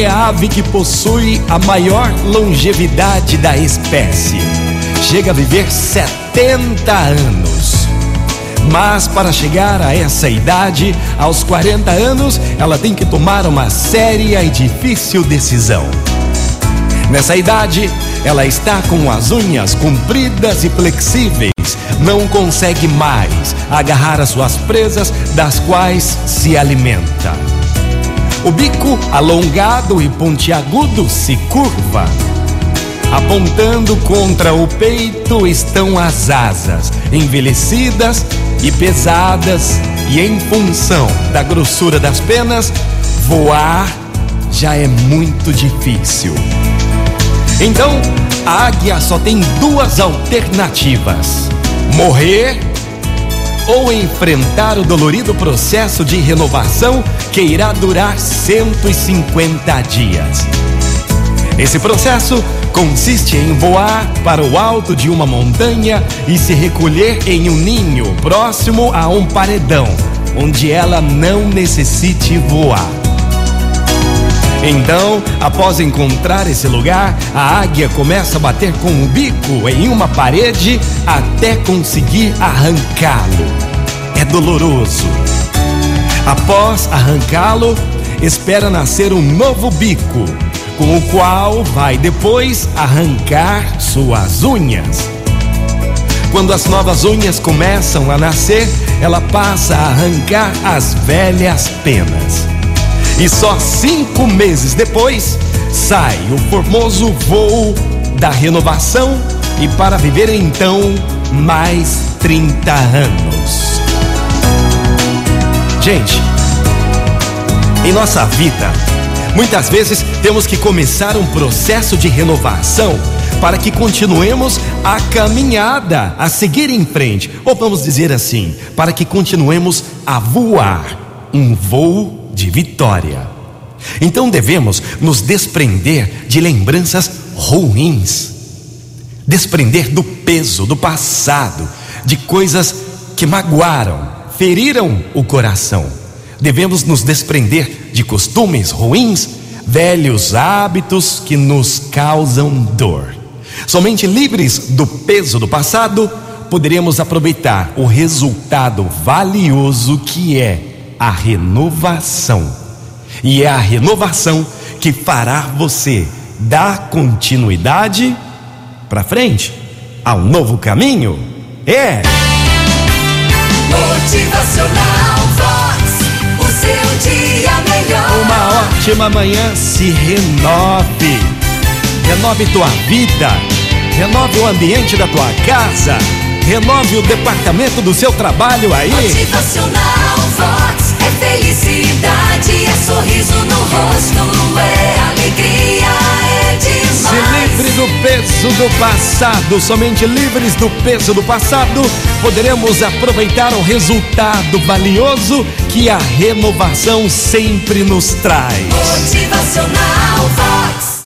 é a ave que possui a maior longevidade da espécie. Chega a viver 70 anos. Mas para chegar a essa idade, aos 40 anos, ela tem que tomar uma séria e difícil decisão. Nessa idade, ela está com as unhas compridas e flexíveis, não consegue mais agarrar as suas presas das quais se alimenta. O bico alongado e pontiagudo se curva. Apontando contra o peito estão as asas, envelhecidas e pesadas, e em função da grossura das penas, voar já é muito difícil. Então, a águia só tem duas alternativas: morrer ou enfrentar o dolorido processo de renovação que irá durar 150 dias. Esse processo consiste em voar para o alto de uma montanha e se recolher em um ninho próximo a um paredão, onde ela não necessite voar. Então, após encontrar esse lugar, a águia começa a bater com o bico em uma parede até conseguir arrancá-lo. É doloroso. Após arrancá-lo, espera nascer um novo bico, com o qual vai depois arrancar suas unhas. Quando as novas unhas começam a nascer, ela passa a arrancar as velhas penas. E só cinco meses depois sai o formoso voo da renovação. E para viver então mais 30 anos. Gente, em nossa vida, muitas vezes temos que começar um processo de renovação para que continuemos a caminhada, a seguir em frente, ou vamos dizer assim, para que continuemos a voar. Um voo de vitória. Então devemos nos desprender de lembranças ruins, desprender do peso do passado, de coisas que magoaram, feriram o coração. Devemos nos desprender de costumes ruins, velhos hábitos que nos causam dor. Somente livres do peso do passado, poderemos aproveitar o resultado valioso que é a renovação. E é a renovação que fará você dar continuidade para frente ao novo caminho. É. Motivacional Vox, o seu dia melhor. Uma ótima manhã se renove. Renove tua vida. Renove o ambiente da tua casa. Renove o departamento do seu trabalho aí. Motivacional felicidade, é sorriso no rosto, é alegria, é Se demais. livre do peso do passado, somente livres do peso do passado, poderemos aproveitar o resultado valioso que a renovação sempre nos traz. Motivacional Vox.